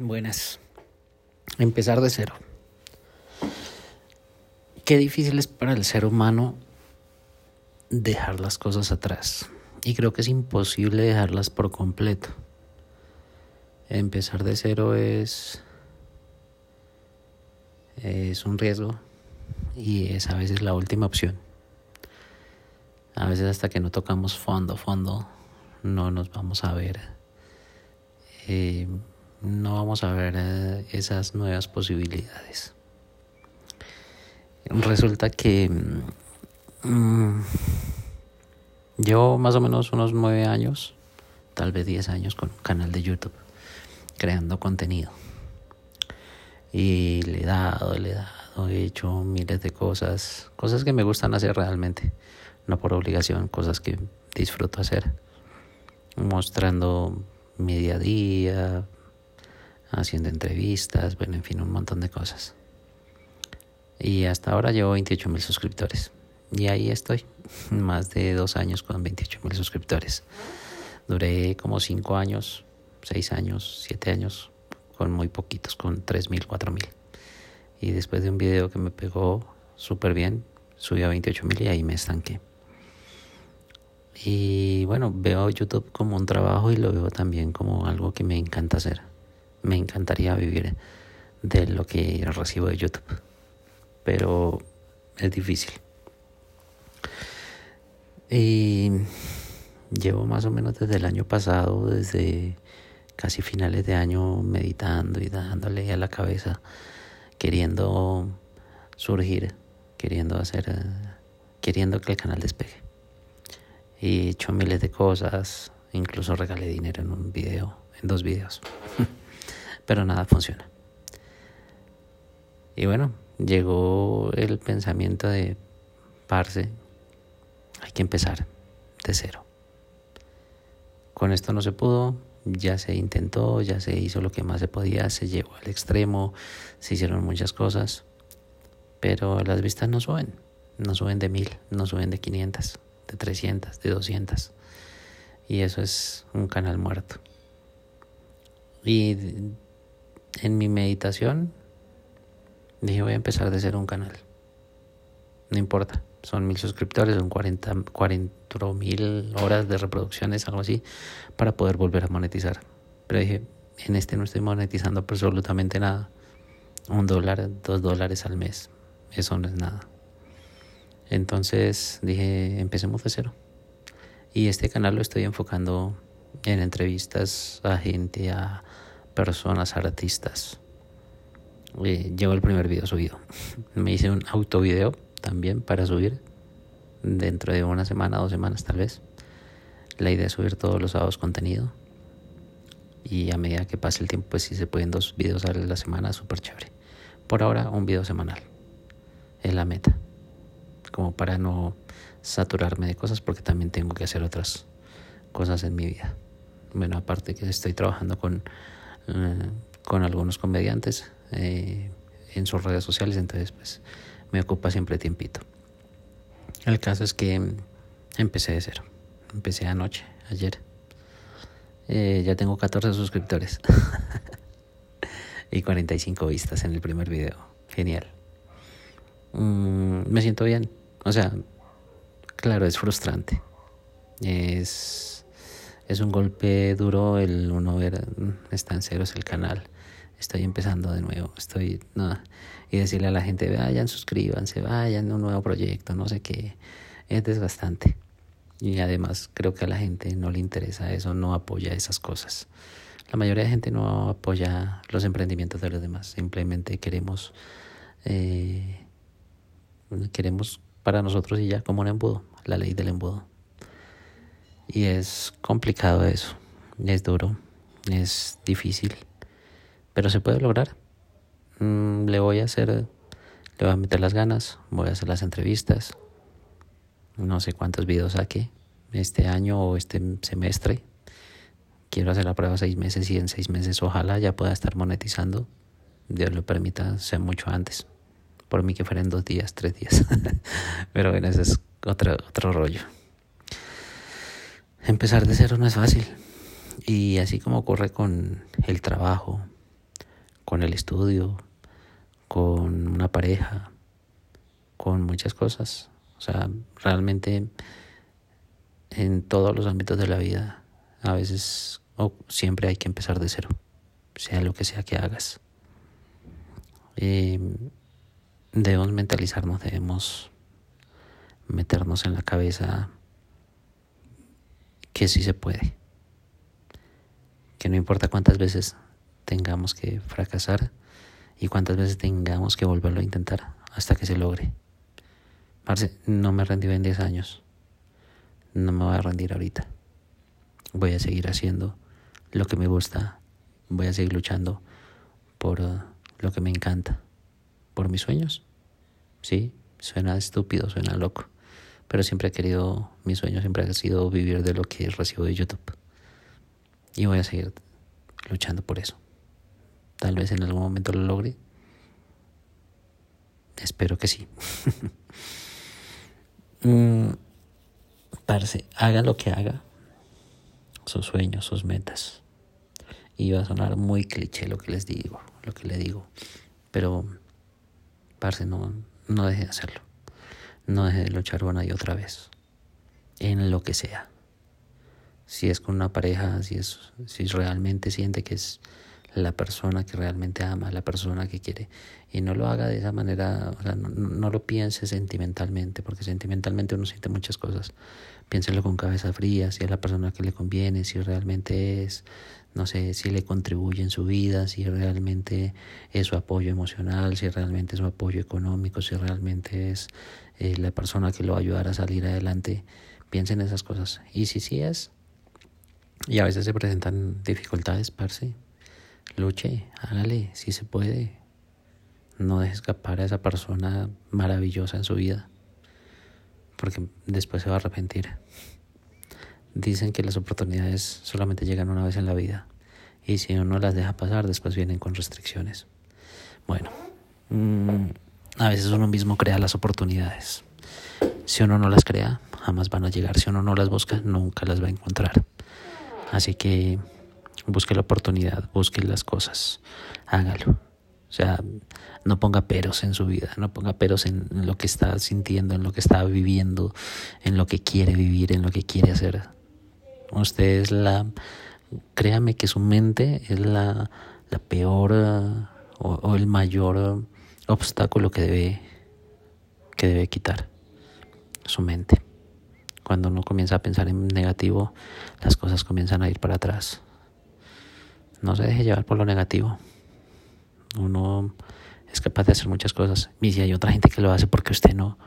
Buenas. Empezar de cero. Qué difícil es para el ser humano dejar las cosas atrás. Y creo que es imposible dejarlas por completo. Empezar de cero es es un riesgo y es a veces la última opción. A veces hasta que no tocamos fondo, fondo, no nos vamos a ver. Eh, no vamos a ver eh, esas nuevas posibilidades. Resulta que mm, llevo más o menos unos nueve años, tal vez diez años con un canal de YouTube, creando contenido. Y le he dado, le he dado, he hecho miles de cosas, cosas que me gustan hacer realmente, no por obligación, cosas que disfruto hacer, mostrando mi día a día, haciendo entrevistas, bueno, en fin, un montón de cosas. Y hasta ahora llevo 28 mil suscriptores. Y ahí estoy, más de dos años con 28 mil suscriptores. Duré como cinco años, seis años, siete años con muy poquitos, con 3 mil, 4 mil. Y después de un video que me pegó súper bien, subí a 28 mil y ahí me estanqué. Y bueno, veo YouTube como un trabajo y lo veo también como algo que me encanta hacer me encantaría vivir de lo que recibo de YouTube, pero es difícil. Y llevo más o menos desde el año pasado, desde casi finales de año, meditando y dándole a la cabeza, queriendo surgir, queriendo hacer, queriendo que el canal despegue. Y he hecho miles de cosas, incluso regalé dinero en un video, en dos videos. pero nada funciona. Y bueno, llegó el pensamiento de, parce, hay que empezar de cero. Con esto no se pudo, ya se intentó, ya se hizo lo que más se podía, se llegó al extremo, se hicieron muchas cosas, pero las vistas no suben, no suben de mil, no suben de 500, de 300, de 200. Y eso es un canal muerto. Y en mi meditación dije voy a empezar de ser un canal. No importa, son mil suscriptores, son 40, mil horas de reproducciones, algo así, para poder volver a monetizar. Pero dije, en este no estoy monetizando absolutamente nada. Un dólar, dos dólares al mes, eso no es nada. Entonces dije, empecemos de cero. Y este canal lo estoy enfocando en entrevistas a gente, a personas, artistas. Eh, llevo el primer video subido. Me hice un auto video también para subir dentro de una semana, dos semanas tal vez. La idea es subir todos los sábados contenido. Y a medida que pase el tiempo, pues si se pueden dos videos a la semana, súper chévere. Por ahora, un video semanal. Es la meta. Como para no saturarme de cosas, porque también tengo que hacer otras cosas en mi vida. Bueno, aparte que estoy trabajando con eh, con algunos comediantes eh, en sus redes sociales, entonces pues me ocupa siempre tiempito. El caso es que empecé de cero, empecé anoche, ayer. Eh, ya tengo 14 suscriptores y 45 vistas en el primer video. Genial. Mm, me siento bien. O sea, claro, es frustrante. Es es un golpe duro el uno ver, está en ceros el canal, estoy empezando de nuevo, estoy, no, y decirle a la gente, vayan, suscríbanse, vayan, un nuevo proyecto, no sé qué, es desgastante. Y además creo que a la gente no le interesa eso, no apoya esas cosas. La mayoría de gente no apoya los emprendimientos de los demás, simplemente queremos, eh, queremos para nosotros y ya como un embudo, la ley del embudo. Y es complicado eso, es duro, es difícil, pero se puede lograr. Mm, le voy a hacer, le voy a meter las ganas, voy a hacer las entrevistas, no sé cuántos videos saqué este año o este semestre. Quiero hacer la prueba seis meses y en seis meses ojalá ya pueda estar monetizando. Dios lo permita, sea mucho antes. Por mí que fueran dos días, tres días. Pero bueno, ese es otro, otro rollo. Empezar de cero no es fácil. Y así como ocurre con el trabajo, con el estudio, con una pareja, con muchas cosas. O sea, realmente en todos los ámbitos de la vida, a veces o siempre hay que empezar de cero, sea lo que sea que hagas. Em, debemos mentalizarnos, debemos meternos en la cabeza que sí se puede, que no importa cuántas veces tengamos que fracasar y cuántas veces tengamos que volverlo a intentar hasta que se logre. no me rendí en 10 años, no me voy a rendir ahorita. Voy a seguir haciendo lo que me gusta, voy a seguir luchando por uh, lo que me encanta, por mis sueños. Sí, suena estúpido, suena loco, pero siempre he querido, mi sueño siempre ha sido vivir de lo que recibo de YouTube. Y voy a seguir luchando por eso. Tal vez en algún momento lo logre. Espero que sí. mm, haga lo que haga, sus sueños, sus metas. Y va a sonar muy cliché lo que les digo, lo que le digo. Pero, parce, no, no deje de hacerlo. No deje de luchar una y otra vez. En lo que sea. Si es con una pareja, si es, si realmente siente que es la persona que realmente ama, la persona que quiere. Y no lo haga de esa manera, o sea, no, lo piense sentimentalmente, porque sentimentalmente uno siente muchas cosas. Piénselo con cabeza fría, si es la persona que le conviene, si realmente es, no sé, si le contribuye en su vida, si realmente es su apoyo emocional, si realmente es su apoyo económico, si realmente es eh, la persona que lo va a ayudar a salir adelante. Piensen en esas cosas. Y si sí es, y a veces se presentan dificultades, parce, luche, hágale, si se puede. No deje escapar a esa persona maravillosa en su vida, porque después se va a arrepentir. Dicen que las oportunidades solamente llegan una vez en la vida, y si uno las deja pasar, después vienen con restricciones. Bueno, mm, a veces uno mismo crea las oportunidades. Si uno no las crea, jamás van a llegar. Si uno no las busca, nunca las va a encontrar. Así que busque la oportunidad, busque las cosas, hágalo. O sea, no ponga peros en su vida, no ponga peros en lo que está sintiendo, en lo que está viviendo, en lo que quiere vivir, en lo que quiere hacer. Usted es la, créame que su mente es la, la peor o, o, el mayor obstáculo que debe, que debe quitar, su mente. Cuando uno comienza a pensar en negativo, las cosas comienzan a ir para atrás. No se deje llevar por lo negativo. Uno es capaz de hacer muchas cosas. Y si hay otra gente que lo hace porque usted no,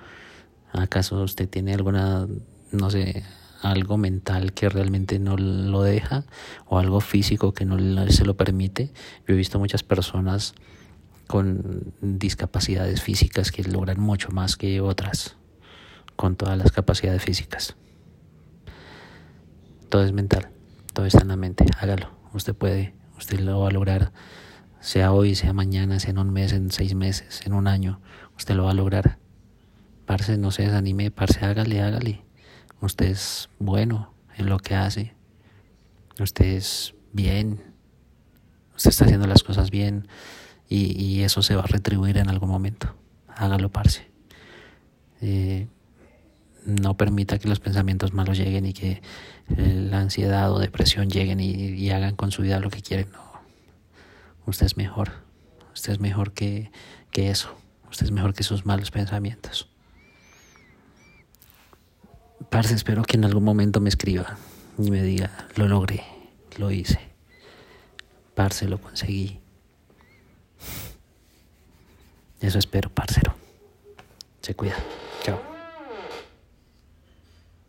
¿acaso usted tiene alguna, no sé, algo mental que realmente no lo deja o algo físico que no se lo permite? Yo he visto muchas personas con discapacidades físicas que logran mucho más que otras con todas las capacidades físicas. Todo es mental, todo está en la mente, hágalo, usted puede Usted lo va a lograr, sea hoy, sea mañana, sea en un mes, en seis meses, en un año. Usted lo va a lograr. Parce, no se desanime, parce, hágale, hágale. Usted es bueno en lo que hace. Usted es bien. Usted está haciendo las cosas bien y, y eso se va a retribuir en algún momento. Hágalo, parce. Eh, no permita que los pensamientos malos lleguen y que eh, la ansiedad o depresión lleguen y, hagan con su vida lo que quieren. No. Usted es mejor. Usted es mejor que, que eso. Usted es mejor que sus malos pensamientos. Parce, espero que en algún momento me escriba y me diga, lo logré, lo hice. Parce, lo conseguí. Eso espero, parcero. Se cuida.